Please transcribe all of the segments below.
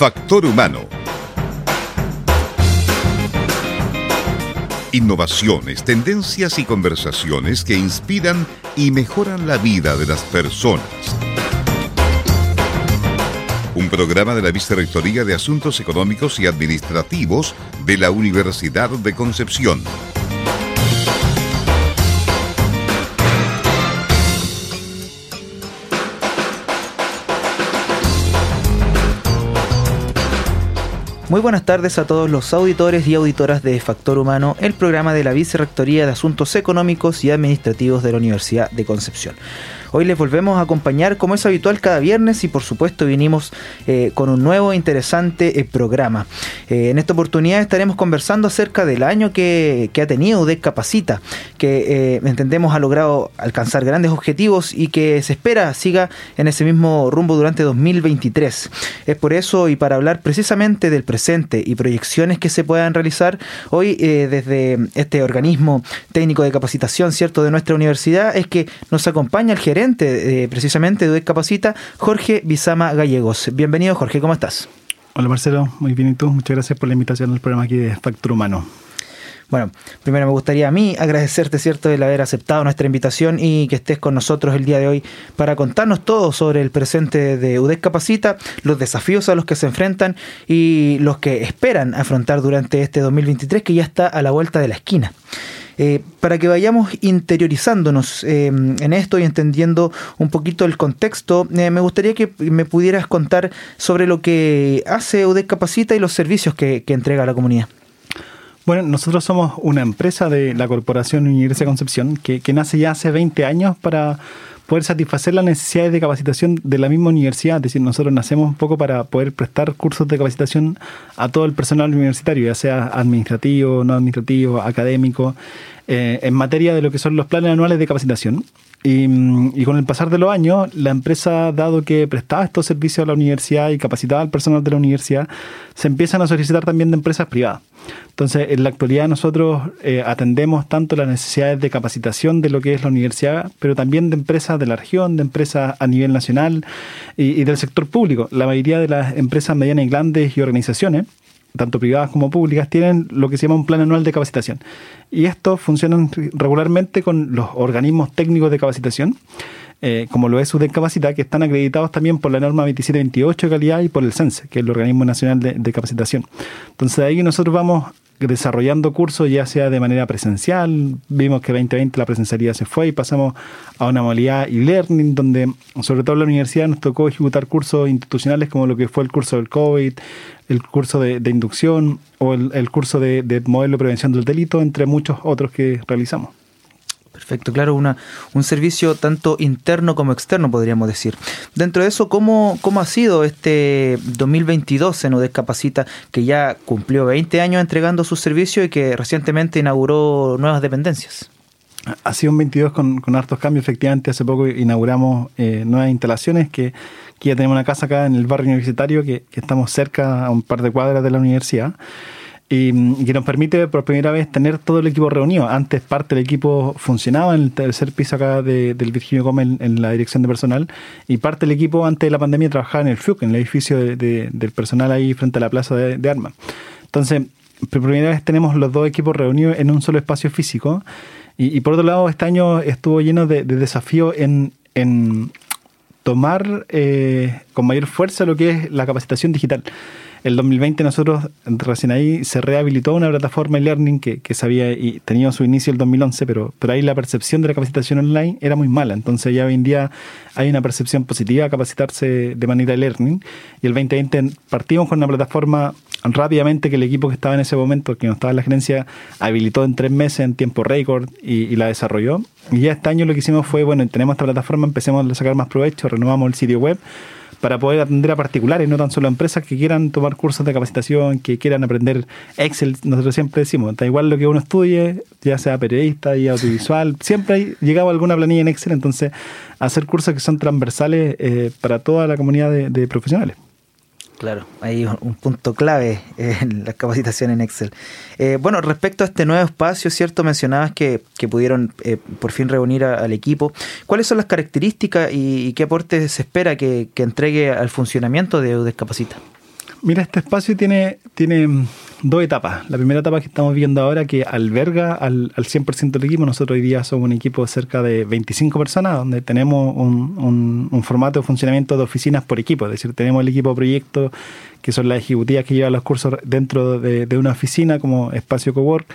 Factor Humano. Innovaciones, tendencias y conversaciones que inspiran y mejoran la vida de las personas. Un programa de la Vicerrectoría de Asuntos Económicos y Administrativos de la Universidad de Concepción. Muy buenas tardes a todos los auditores y auditoras de Factor Humano, el programa de la Vicerrectoría de Asuntos Económicos y Administrativos de la Universidad de Concepción. Hoy les volvemos a acompañar como es habitual cada viernes y por supuesto vinimos eh, con un nuevo interesante eh, programa. Eh, en esta oportunidad estaremos conversando acerca del año que, ha tenido UDEC Capacita, que entendemos ha logrado alcanzar grandes objetivos y que se espera siga en ese mismo rumbo durante 2023. Es por eso y para hablar precisamente del presente y proyecciones que se puedan realizar hoy desde este organismo técnico de capacitación, ¿cierto?, de nuestra universidad, es que nos acompaña el gerente eh, precisamente de Capacita, Jorge Bizama Gallegos. Bienvenido Jorge, ¿cómo estás? Hola Marcelo, muy bien y tú. Muchas gracias por la invitación al programa aquí de Factor Humano. Bueno, primero me gustaría a mí agradecerte, ¿cierto?, el haber aceptado nuestra invitación y que estés con nosotros el día de hoy para contarnos todo sobre el presente de UDEC Capacita, los desafíos a los que se enfrentan y los que esperan afrontar durante este 2023 que ya está a la vuelta de la esquina. Eh, para que vayamos interiorizándonos eh, en esto y entendiendo un poquito el contexto, eh, me gustaría que me pudieras contar sobre lo que hace UDEC Capacita y los servicios que, entrega a la comunidad. Bueno, nosotros somos una empresa de la Corporación Universidad Concepción que, que nace ya hace 20 años para poder satisfacer las necesidades de capacitación de la misma universidad. Es decir, nosotros nacemos un poco para poder prestar cursos de capacitación a todo el personal universitario, ya sea administrativo, no administrativo, académico. Eh, en materia de lo que son los planes anuales de capacitación. Mm, y, con el pasar de los años, la empresa, dado que prestaba estos servicios a la universidad y capacitaba al personal de la universidad, se empiezan a solicitar también de empresas privadas. Entonces, en la actualidad nosotros eh, atendemos tanto las necesidades de capacitación de lo que es la universidad, pero también de empresas de la región, de empresas a nivel nacional y, y del sector público. La mayoría de las empresas medianas y grandes y organizaciones tanto privadas como públicas, tienen lo que se llama un plan anual de capacitación. Y estos funcionan regularmente con los organismos técnicos de capacitación, eh, como lo es UDEC Capacita, que están acreditados también por la norma 2728 de calidad y por el CENSE, que es el organismo nacional de, de capacitación. Entonces, ahí nosotros vamos desarrollando cursos ya sea de manera presencial, vimos que 2020 la presencialidad se fue y pasamos a una modalidad e-learning donde sobre todo en la universidad nos tocó ejecutar cursos institucionales como lo que fue el curso del COVID, el curso de, inducción o el, curso de, de modelo de prevención del delito, entre muchos otros que realizamos. Perfecto, claro, una, un servicio tanto interno como externo, podríamos decir. Dentro de eso, ¿cómo, cómo ha sido este 2022 en UDES Capacita, que ya cumplió 20 años entregando sus servicios y que recientemente inauguró nuevas dependencias? Ha sido un 22 con, con hartos cambios, efectivamente. Hace poco inauguramos eh, nuevas instalaciones que, ya tenemos una casa acá en el barrio universitario que, que estamos cerca a un par de cuadras de la universidad y, que nos permite por primera vez tener todo el equipo reunido. Antes parte del equipo funcionaba en el tercer piso acá de, del Virginio Gómez en, la dirección de personal y parte del equipo antes de la pandemia trabajaba en el FUC, en el edificio del personal ahí frente a la plaza de, armas. Entonces, por primera vez tenemos los dos equipos reunidos en un solo espacio físico y, por otro lado este año estuvo lleno de, desafíos en, en tomar eh, con mayor fuerza lo que es la capacitación digital. El 2020 nosotros recién ahí se rehabilitó una plataforma e-learning que, que sabía y tenía su inicio el 2011, pero, pero ahí la percepción de la capacitación online era muy mala. Entonces ya hoy en día hay una percepción positiva a capacitarse de manera e-learning. Y el 2020 partimos con una plataforma rápidamente que el equipo que estaba en ese momento, que no estaba en la gerencia, habilitó en tres meses en tiempo récord y, y la desarrolló. Y ya este año lo que hicimos fue, bueno, tenemos esta plataforma, empecemos a sacar más provecho, renovamos el sitio web para poder atender a particulares, no tan solo a empresas que quieran tomar cursos de capacitación, que quieran aprender Excel. Nosotros siempre decimos, da igual lo que uno estudie, ya sea periodista y audiovisual, siempre hay llegado alguna planilla en Excel, entonces hacer cursos que son transversales eh, para toda la comunidad de profesionales. Claro, hay un punto clave en la capacitación en Excel. Eh, bueno, respecto a este nuevo espacio, ¿cierto? Mencionabas que, pudieron eh, por fin reunir al equipo. ¿Cuáles son las características y, qué aportes se espera que, entregue al funcionamiento de Udescapacita? Mira, este espacio tiene, tiene dos etapas. La primera etapa que estamos viendo ahora, que alberga al, al 100% del equipo. Nosotros hoy día somos un equipo de cerca de 25 personas, donde tenemos un, un, formato de funcionamiento de oficinas por equipo. Es decir, tenemos el equipo proyecto, que son las ejecutivas que llevan los cursos dentro de, de una oficina como espacio cowork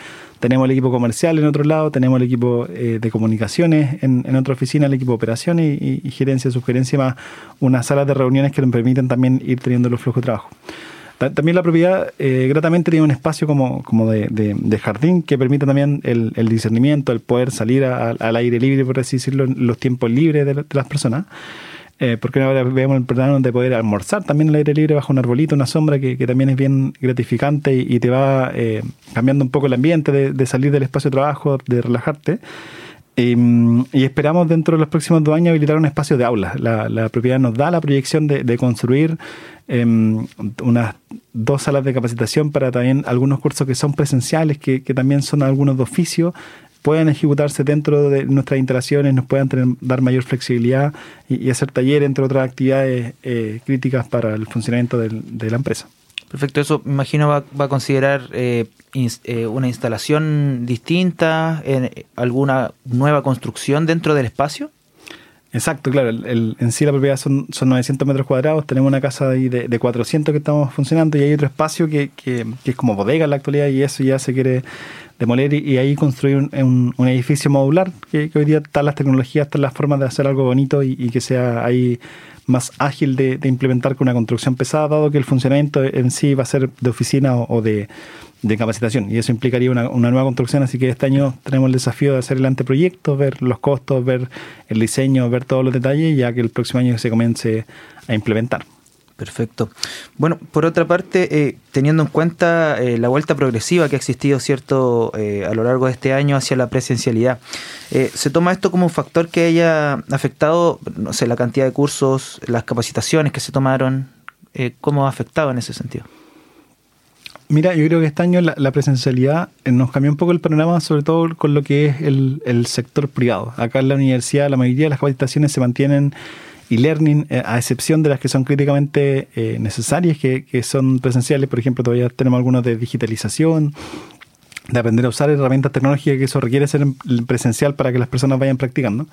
tenemos el equipo comercial en otro lado, tenemos el equipo eh, de comunicaciones en, en, otra oficina, el equipo de operaciones y, gerencia, sugerencia, más unas salas de reuniones que nos permiten también ir teniendo los flujos de trabajo. También la propiedad eh, gratamente tiene un espacio como, como de, de, jardín que permite también el, el discernimiento, el poder salir al aire libre, por así decirlo, los tiempos libres de, de las personas. Eh, porque ahora vemos el programa de poder almorzar también al aire libre bajo un arbolito, una sombra que, también es bien gratificante y, te va eh, cambiando un poco el ambiente de, salir del espacio de trabajo, de relajarte. y esperamos dentro de los próximos dos años habilitar un espacio de aulas. La, propiedad nos da la proyección de, construir em, unas dos salas de capacitación para también algunos cursos que son presenciales, que, que también son algunos de oficio, puedan ejecutarse dentro de nuestras instalaciones, nos puedan dar mayor flexibilidad y, hacer talleres, entre otras actividades eh, críticas para el funcionamiento de la empresa. Perfecto, eso me imagino va, a considerar eh, eh, una instalación distinta, en alguna nueva construcción dentro del espacio. Exacto, claro. El, en sí la propiedad son, son 900 metros cuadrados. Tenemos una casa ahí de, de 400 que estamos funcionando y hay otro espacio que, que, que, es como bodega en la actualidad y eso ya se quiere demoler y, ahí construir un, un, edificio modular, que, hoy día están las tecnologías, están las formas de hacer algo bonito y, que sea ahí más ágil de, implementar con una construcción pesada, dado que el funcionamiento en sí va a ser de oficina o, de, capacitación. Y eso implicaría una, una, nueva construcción, así que este año tenemos el desafío de hacer el anteproyecto, ver los costos, ver el diseño, ver todos los detalles, ya que el próximo año se comience a implementar. Perfecto. Bueno, por otra parte, eh, teniendo en cuenta eh, la vuelta progresiva que ha existido cierto eh, a lo largo de este año hacia la presencialidad, ¿se toma esto como un factor que haya afectado, no sé, la cantidad de cursos, las capacitaciones que se tomaron? ¿Cómo ha afectado en ese sentido? Mira, yo creo que este año la, presencialidad nos cambió un poco el panorama, sobre todo con lo que es el, el sector privado. Acá en la universidad la mayoría de las capacitaciones se mantienen y learning, eh, a excepción de las que son críticamente eh, necesarias, que, que, son presenciales. Por ejemplo, todavía tenemos algunos de digitalización, de aprender a usar herramientas tecnológicas, que eso requiere ser presencial para que las personas vayan practicando.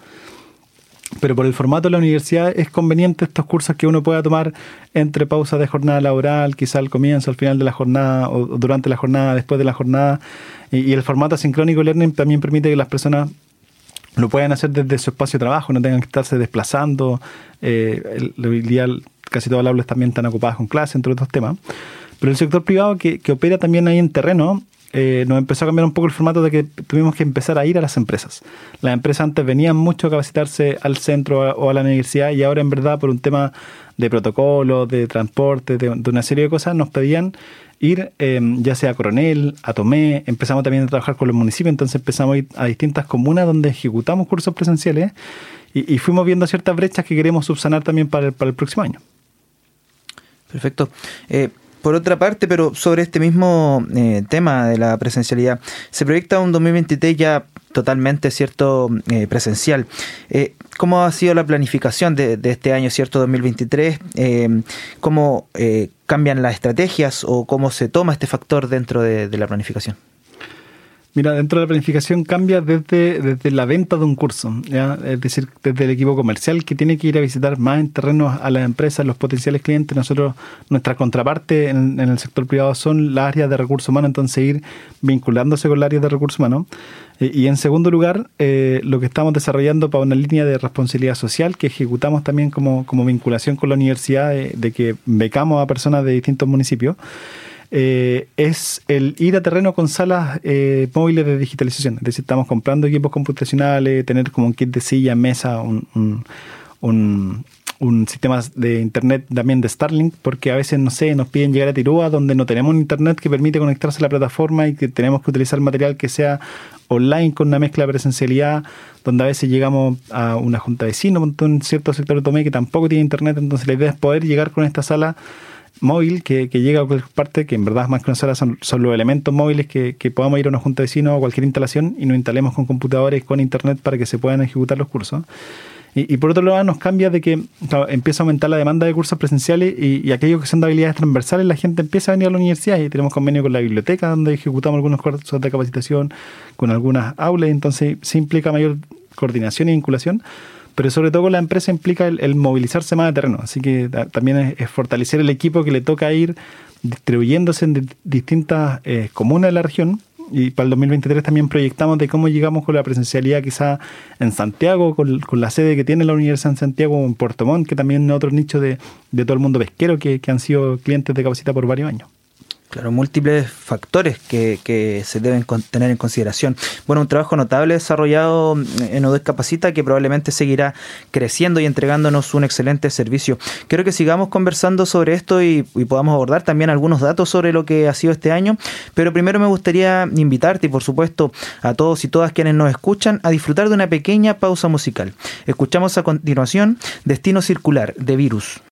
Pero por el formato de la universidad es conveniente estos cursos que uno pueda tomar entre pausas de jornada laboral, quizá al comienzo, al final de la jornada o durante la jornada, después de la jornada. Y, el formato asincrónico learning también permite que las personas lo pueden hacer desde su espacio de trabajo, no tengan que estarse desplazando. Eh, día casi todas las aulas también están ocupadas con clases, entre otros temas. Pero el sector privado que, que opera también ahí en terreno, eh, nos empezó a cambiar un poco el formato de que tuvimos que empezar a ir a las empresas. Las empresas antes venían mucho a capacitarse al centro o a la universidad y ahora en verdad por un tema de protocolo, de transporte, de una serie de cosas, nos pedían ir em, ya sea a Coronel, a Tomé, empezamos también a trabajar con los municipios, entonces empezamos a ir a distintas comunas donde ejecutamos cursos presenciales y, fuimos viendo ciertas brechas que queremos subsanar también para el, próximo año. Perfecto. Eh, por otra parte, pero sobre este mismo eh, tema de la presencialidad, se proyecta un 2023 ya totalmente cierto eh, presencial. Eh, ¿Cómo ha sido la planificación de, este año, cierto 2023? ¿Cómo cambian las estrategias o cómo se toma este factor dentro de la planificación? Mira, dentro de la planificación cambia desde, desde la venta de un curso, es decir, desde el equipo comercial que tiene que ir a visitar más en terrenos a las empresas, los potenciales clientes. Nosotros, nuestra contraparte en, el sector privado son las áreas de recursos humanos, entonces ir vinculándose con las áreas de recursos humanos. Eh, y en segundo lugar, eh, lo que estamos desarrollando para una línea de responsabilidad social que ejecutamos también como, como vinculación con la universidad, de que becamos a personas de distintos municipios. Eh, es el ir a terreno con salas eh, móviles de digitalización. Es decir, estamos comprando equipos computacionales, tener como un kit de silla, mesa, un, un, un, sistema de internet también de Starlink, porque a veces, no sé, nos piden llegar a Tirúa, donde no tenemos un internet que permite conectarse a la plataforma y que tenemos que utilizar material que sea online con una mezcla de presencialidad, donde a veces llegamos a una junta de vecinos, un cierto sector de Tomé que tampoco tiene internet, entonces la idea es poder llegar con esta sala móvil que, llega a cualquier parte, que en verdad más que una sala son, los elementos móviles que, podamos ir a una junta de vecinos o cualquier instalación y nos instalemos con computadores, con internet para que se puedan ejecutar los cursos. Y, por otro lado nos cambia de que empieza a aumentar la demanda de cursos presenciales y, aquellos que son de habilidades transversales, la gente empieza a venir a la universidad y tenemos convenio con la biblioteca donde ejecutamos algunos cursos de capacitación, con algunas aulas, entonces sí implica mayor coordinación y vinculación pero sobre todo con la empresa implica el, movilizarse más de terreno. Así que también es, fortalecer el equipo que le toca ir distribuyéndose en distintas eh, comunas de la región y para el 2023 también proyectamos de cómo llegamos con la presencialidad quizá en Santiago, con, la sede que tiene la Universidad en Santiago, o en Puerto Montt, que también es otro nicho de, todo el mundo pesquero que, que han sido clientes de Capacita por varios años. Claro, múltiples factores que, se deben tener en consideración. Bueno, un trabajo notable desarrollado en ODES Capacita que probablemente seguirá creciendo y entregándonos un excelente servicio. Quiero que sigamos conversando sobre esto y, podamos abordar también algunos datos sobre lo que ha sido este año, pero primero me gustaría invitarte y por supuesto a todos y todas quienes nos escuchan a disfrutar de una pequeña pausa musical. Escuchamos a continuación Destino Circular de Virus.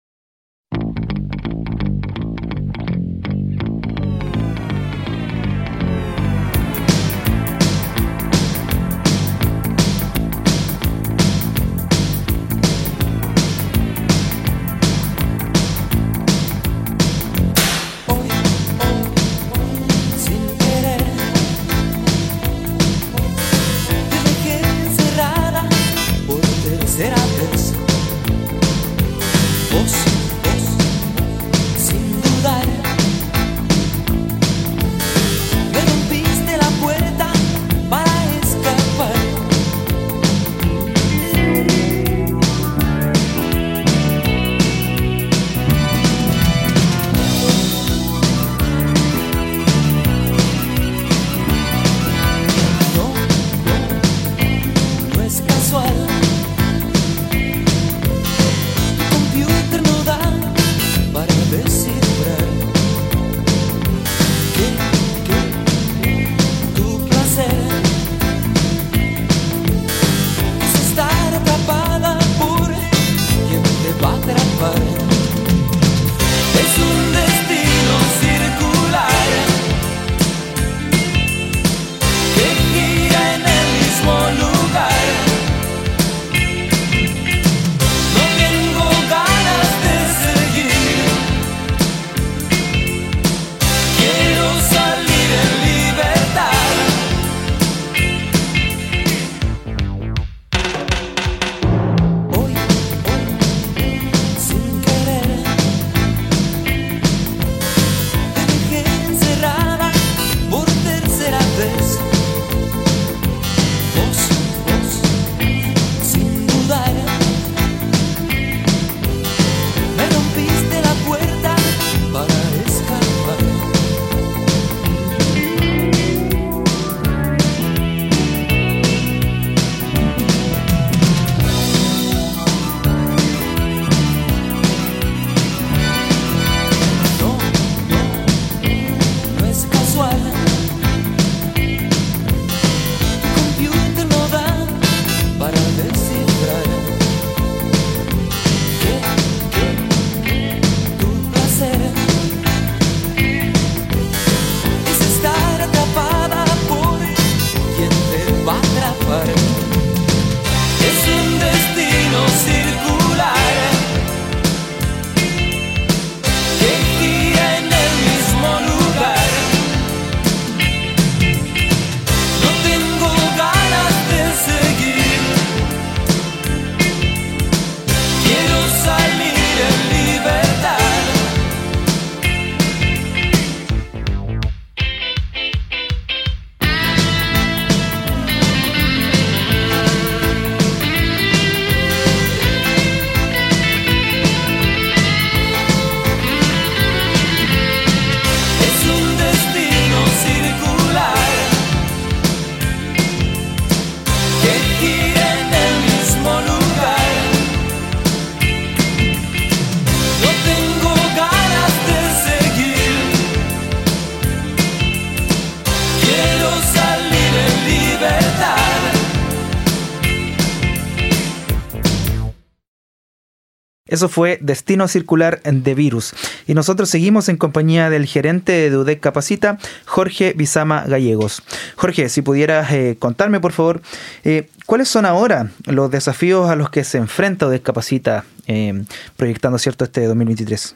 Eso fue Destino Circular de Virus. Y nosotros seguimos en compañía del gerente de UDEC Capacita, Jorge Bizama Gallegos. Jorge, si pudieras eh, contarme, por favor, eh, ¿cuáles son ahora los desafíos a los que se enfrenta UDEC Capacita eh, proyectando cierto este 2023?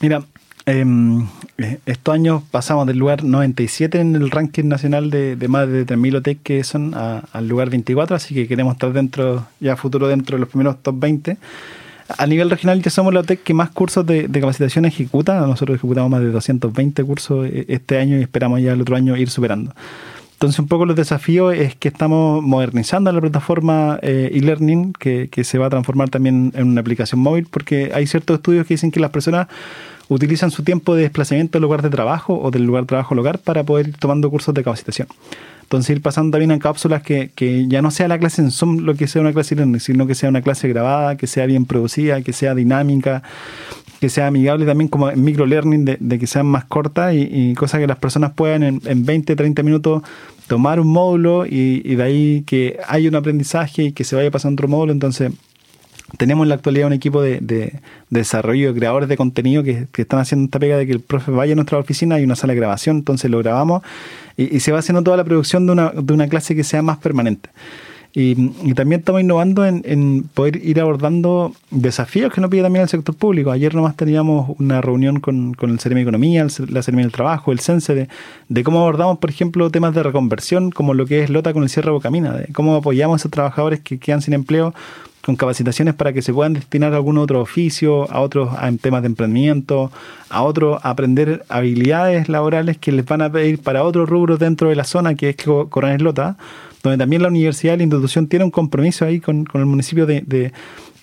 Mira, em, estos años pasamos del lugar 97 en el ranking nacional de, más de 3.000 OTEC que son al lugar 24, así que queremos estar dentro, ya futuro dentro de los primeros top 20. A nivel regional ya somos la OTEC que más cursos de, capacitación ejecuta. Nosotros ejecutamos más de 220 cursos eh, este año y esperamos ya el otro año ir superando. Entonces, un poco los desafíos es que estamos modernizando la plataforma eh, e-learning, que, se va a transformar también en una aplicación móvil, porque hay ciertos estudios que dicen que las personas utilizan su tiempo de desplazamiento del lugar de trabajo o del lugar de trabajo al hogar para poder ir tomando cursos de capacitación. Entonces ir pasando también en cápsulas que, que, ya no sea la clase en Zoom lo que sea una clase learning, sino que sea una clase grabada, que sea bien producida, que sea dinámica, que sea amigable también como en microlearning, de, de que sean más cortas y, y cosas que las personas puedan en, en 20, 30 minutos tomar un módulo y, y, de ahí que haya un aprendizaje y que se vaya pasando otro módulo. Entonces tenemos en la actualidad un equipo de, de, desarrollo, de creadores de contenido que, están haciendo esta pega de que el profe vaya a nuestra oficina, hay una sala de grabación, entonces lo grabamos y, se va haciendo toda la producción de una, de una clase que sea más permanente. Y, también estamos innovando en, poder ir abordando desafíos que nos pide también el sector público. Ayer nomás teníamos una reunión con, con el Ceremi de Economía, el, la Ceremi del Trabajo, el CENSE, de, de, cómo abordamos, por ejemplo, temas de reconversión, como lo que es Lota con el cierre Bocamina, de cómo apoyamos a esos trabajadores que quedan sin empleo con capacitaciones para que se puedan destinar a algún otro oficio, a otros temas de emprendimiento, a otros a aprender habilidades laborales que les van a pedir para otros rubros dentro de la zona que es Coronel Lota, donde también la universidad, la institución tiene un compromiso ahí con, con el municipio de, de,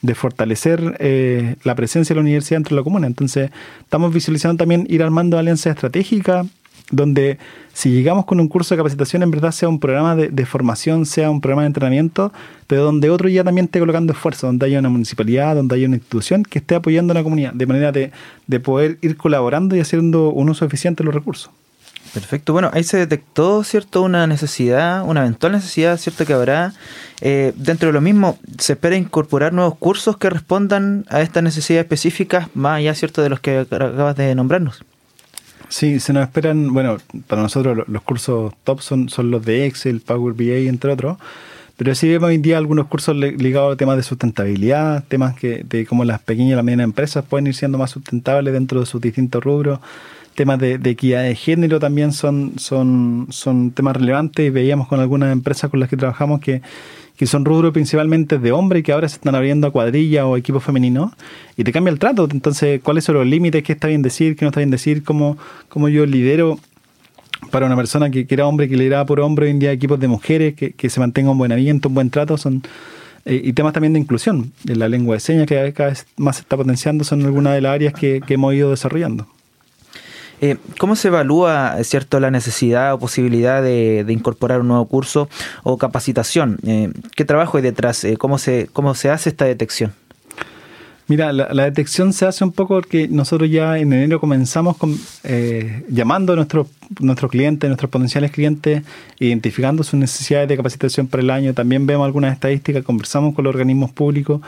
de fortalecer eh, la presencia de la universidad dentro de la comuna. Entonces, estamos visualizando también ir armando alianzas estratégicas donde si llegamos con un curso de capacitación, en verdad sea un programa de, formación, sea un programa de entrenamiento, pero donde otro ya también esté colocando esfuerzo, donde haya una municipalidad, donde haya una institución que esté apoyando a la comunidad, de manera de, de poder ir colaborando y haciendo un uso eficiente de los recursos. Perfecto. Bueno, ahí se detectó, ¿cierto? Una necesidad, una eventual necesidad, ¿cierto? Que habrá. Eh, dentro de lo mismo, ¿se espera incorporar nuevos cursos que respondan a estas necesidades específicas, más allá, ¿cierto? De los que acabas de nombrarnos. Sí, se nos esperan, bueno, para nosotros los cursos top son, son los de Excel, Power BI, entre otros. Pero sí vemos hoy en día algunos cursos ligados a temas de sustentabilidad, temas que, de cómo las pequeñas y las medianas empresas pueden ir siendo más sustentables dentro de sus distintos rubros temas de, de, equidad de género también son, son, son temas relevantes y veíamos con algunas empresas con las que trabajamos que, que son rubros principalmente de hombres y que ahora se están abriendo a cuadrillas o equipos femeninos y te cambia el trato. Entonces, ¿cuáles son los límites? ¿Qué está bien decir? ¿Qué no está bien decir? ¿Cómo, cómo yo lidero para una persona que, que era hombre, que lideraba por hombre, hoy en día equipos de mujeres, que, que se mantenga un buen ambiente, un buen trato? Son eh, y temas también de inclusión. La lengua de señas que cada vez más se está potenciando son algunas de las áreas que, que hemos ido desarrollando. Eh, ¿Cómo se evalúa, cierto, la necesidad o posibilidad de, incorporar un nuevo curso o capacitación? Eh, ¿Qué trabajo hay detrás? Eh, ¿cómo, se, ¿Cómo se hace esta detección? Mira, la, detección se hace un poco porque nosotros ya en enero comenzamos llamando a nuestros nuestros clientes, nuestros potenciales clientes, identificando sus necesidades de capacitación para el año. También vemos algunas estadísticas, conversamos con los organismos públicos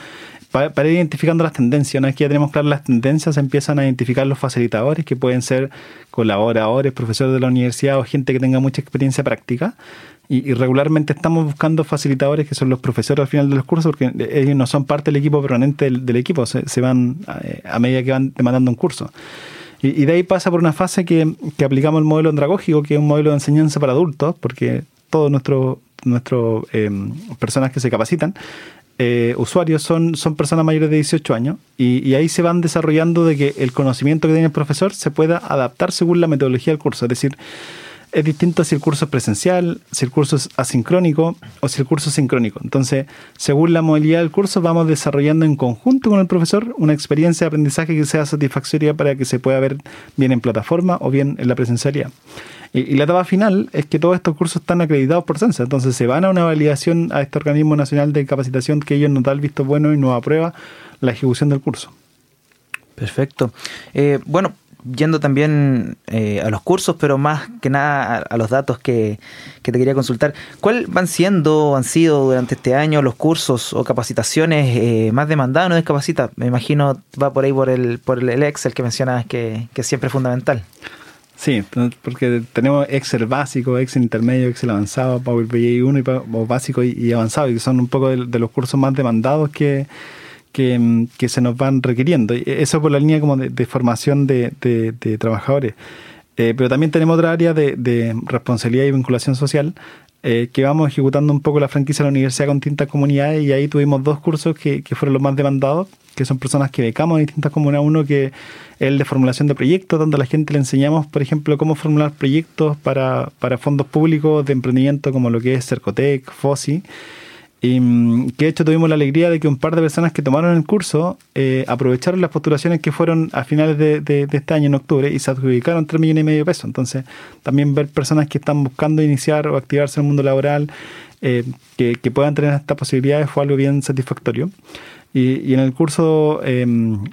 para, ir identificando las tendencias. Una vez que ya tenemos claras las tendencias, se empiezan a identificar los facilitadores, que pueden ser colaboradores, profesores de la universidad o gente que tenga mucha experiencia práctica. Y, regularmente estamos buscando facilitadores que son los profesores al final de los cursos, porque ellos no son parte del equipo permanente del, equipo, se, van a, a, medida que van demandando un curso. Y, de ahí pasa por una fase que, aplicamos el modelo andragógico, que es un modelo de enseñanza para adultos, porque todos nuestros nuestro, eh, personas que se capacitan eh, usuarios son, son personas mayores de 18 años y, y, ahí se van desarrollando de que el conocimiento que tiene el profesor se pueda adaptar según la metodología del curso. Es decir, es distinto si el curso es presencial, si el curso es asincrónico o si el curso es sincrónico. Entonces, según la modalidad del curso, vamos desarrollando en conjunto con el profesor una experiencia de aprendizaje que sea satisfactoria para que se pueda ver bien en plataforma o bien en la presencialidad. Y, la etapa final es que todos estos cursos están acreditados por CENSA. Entonces, se van a una validación a este organismo nacional de capacitación que ellos nos da el visto bueno y nos aprueba la ejecución del curso. Perfecto. Eh, bueno, yendo también eh, a los cursos, pero más que nada a, los datos que, te quería consultar, ¿cuáles van siendo han sido durante este año los cursos o capacitaciones eh, más demandados no? Me imagino va por ahí por el, por el Excel que mencionas que, que siempre es fundamental. Sí, porque tenemos Excel básico, Excel intermedio, Excel avanzado, Power BI 1 y básico y, avanzado, y que son un poco de, los cursos más demandados que, que, se nos van requiriendo. Eso por la línea como de, formación de, trabajadores. Eh, pero también tenemos otra área de, responsabilidad y vinculación social eh, que vamos ejecutando un poco la franquicia de la universidad con distintas comunidades y ahí tuvimos dos cursos que, que fueron los más demandados que son personas que becamos en distintas comunidades. Uno que es el de formulación de proyectos, donde a la gente le enseñamos, por ejemplo, cómo formular proyectos para, para fondos públicos de emprendimiento como lo que es Cercotec, FOSI. Y mm, que de hecho tuvimos la alegría de que un par de personas que tomaron el curso eh, aprovecharon las postulaciones que fueron a finales de, de, este año, en octubre, y se adjudicaron 3 millones y medio de pesos. Entonces, también ver personas que están buscando iniciar o activarse en el mundo laboral, eh, que, que, puedan tener estas posibilidades, fue algo bien satisfactorio. Y, en el curso em,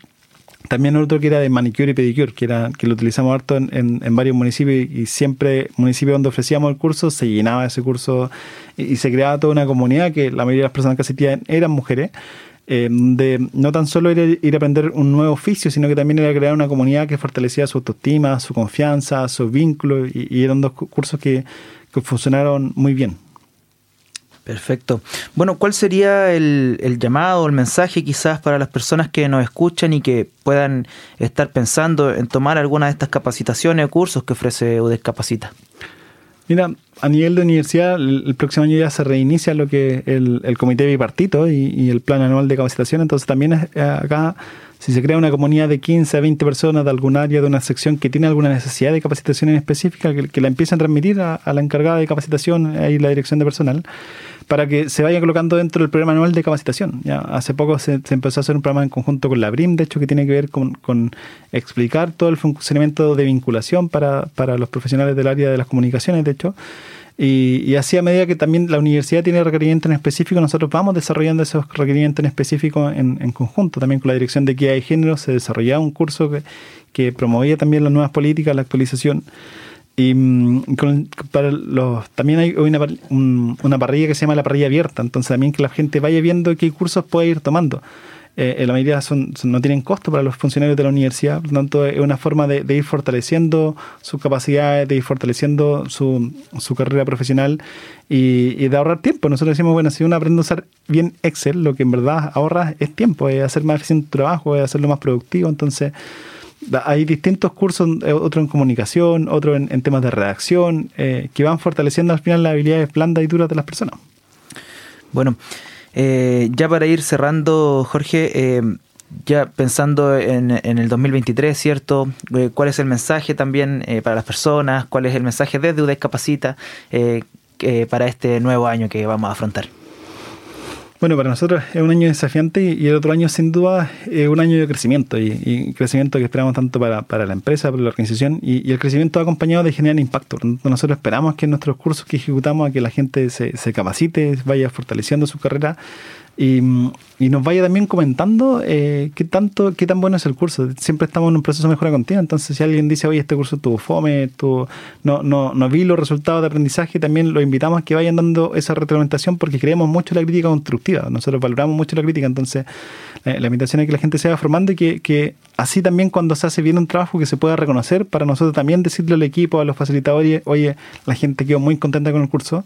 también otro que era de manicure y pedicure, que, era, que lo utilizamos harto en, en, varios municipios y siempre municipios donde ofrecíamos el curso se llenaba ese curso y, se creaba toda una comunidad que la mayoría de las personas que asistían eran mujeres. Eh, de no tan solo ir, ir, a aprender un nuevo oficio, sino que también era crear una comunidad que fortalecía su autoestima, su confianza, sus vínculos, y, y eran dos cursos que, que funcionaron muy bien. Perfecto. Bueno, ¿cuál sería el, el llamado el mensaje quizás para las personas que nos escuchan y que puedan estar pensando en tomar alguna de estas capacitaciones o cursos que ofrece UDES Capacita? Mira, a nivel de universidad, el, próximo año ya se reinicia lo que el, el comité bipartito y, el plan anual de capacitación. Entonces también eh, acá, si se crea una comunidad de 15 a 20 personas de algún área, de una sección que tiene alguna necesidad de capacitación en específica, que, que la empiecen a transmitir a, a, la encargada de capacitación y la dirección de personal para que se vaya colocando dentro del programa anual de capacitación. Ya hace poco se, empezó a hacer un programa en conjunto con la BRIM, de hecho, que tiene que ver con, explicar todo el funcionamiento de vinculación para, los profesionales del área de las comunicaciones, de hecho. Y, así a medida que también la universidad tiene requerimientos en específico, nosotros vamos desarrollando esos requerimientos en específico en, conjunto. También con la Dirección de Equidad y Género se desarrollaba un curso que, que promovía también las nuevas políticas, la actualización y mm, para los, también hay una, una, parrilla que se llama la parrilla abierta, entonces también que la gente vaya viendo qué cursos puede ir tomando. Eh, la mayoría son, no tienen costo para los funcionarios de la universidad, por lo tanto es una forma de, ir fortaleciendo sus capacidades, de ir fortaleciendo su, su carrera profesional y, y, de ahorrar tiempo. Nosotros decimos, bueno, si uno aprende a usar bien Excel, lo que en verdad ahorra es tiempo, es hacer más eficiente tu trabajo, es hacerlo más productivo, entonces hay distintos cursos, eh, otro en comunicación, otro en, temas de redacción, eh, que van fortaleciendo al final las habilidades blandas y duras de las personas. Bueno, eh, ya para ir cerrando, Jorge, ya pensando en, el 2023, ¿cierto? ¿Cuál es el mensaje también para las personas? ¿Cuál es el mensaje desde UDES Capacita para este nuevo año que vamos a afrontar? Bueno, para nosotros es un año desafiante y el otro año sin duda es un año de crecimiento y, crecimiento que esperamos tanto para, la empresa, para la organización y, el crecimiento acompañado de generar impacto. Nosotros esperamos que en nuestros cursos que ejecutamos a que la gente se, se capacite, vaya fortaleciendo su carrera y, nos vaya también comentando eh, qué tanto, qué tan bueno es el curso. Siempre estamos en un proceso de mejora continua, entonces si alguien dice, oye, este curso tuvo fome, tuvo, no, no, no vi los resultados de aprendizaje, también los invitamos a que vayan dando esa retroalimentación porque creemos mucho en la crítica constructiva. Nosotros valoramos mucho la crítica, entonces la invitación es que la gente se vaya formando y que, que así también cuando se hace bien un trabajo que se pueda reconocer, para nosotros también decirle al equipo, a los facilitadores, oye, la gente quedó muy contenta con el curso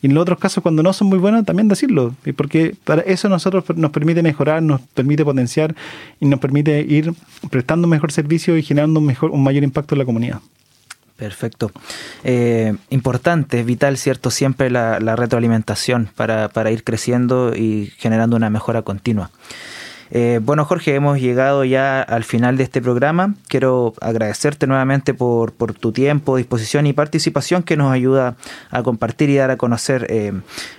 y en los otros casos, cuando no son muy buenos, también decirlo, porque para eso nosotros nos permite mejorar, nos permite potenciar y nos permite ir prestando un mejor servicio y generando un, mejor, un mayor impacto en la comunidad. Perfecto. Eh, importante, vital, ¿cierto? Siempre la, la retroalimentación para, para ir creciendo y generando una mejora continua. Eh, bueno, Jorge, hemos llegado ya al final de este programa. Quiero agradecerte nuevamente por, tu tiempo, disposición y participación que nos ayuda a compartir y dar a conocer eh,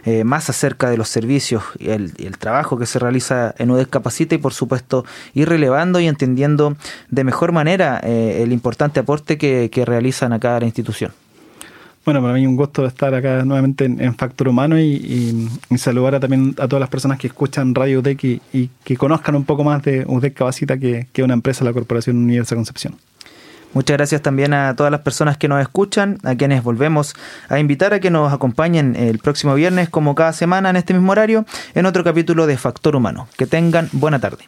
eh, más acerca de los servicios y el, trabajo que se realiza en UDES Capacita y, por supuesto, ir relevando y entendiendo de mejor manera el importante aporte que, que realizan a cada institución. Bueno, para mí un gusto estar acá nuevamente en, Factor Humano y, saludar a, también a todas las personas que escuchan Radio UDEC y, que conozcan un poco más de UDEC Cabacita, que es una empresa la Corporación Universa Concepción. Muchas gracias también a todas las personas que nos escuchan, a quienes volvemos a invitar a que nos acompañen el próximo viernes, como cada semana en este mismo horario, en otro capítulo de Factor Humano. Que tengan buena tarde.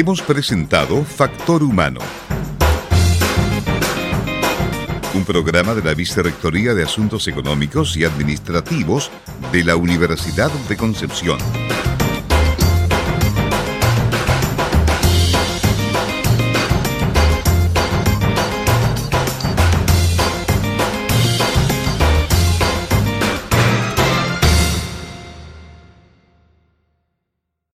Hemos presentado Factor Humano. Un programa de la Vicerrectoría de Asuntos Económicos y Administrativos de la Universidad de Concepción.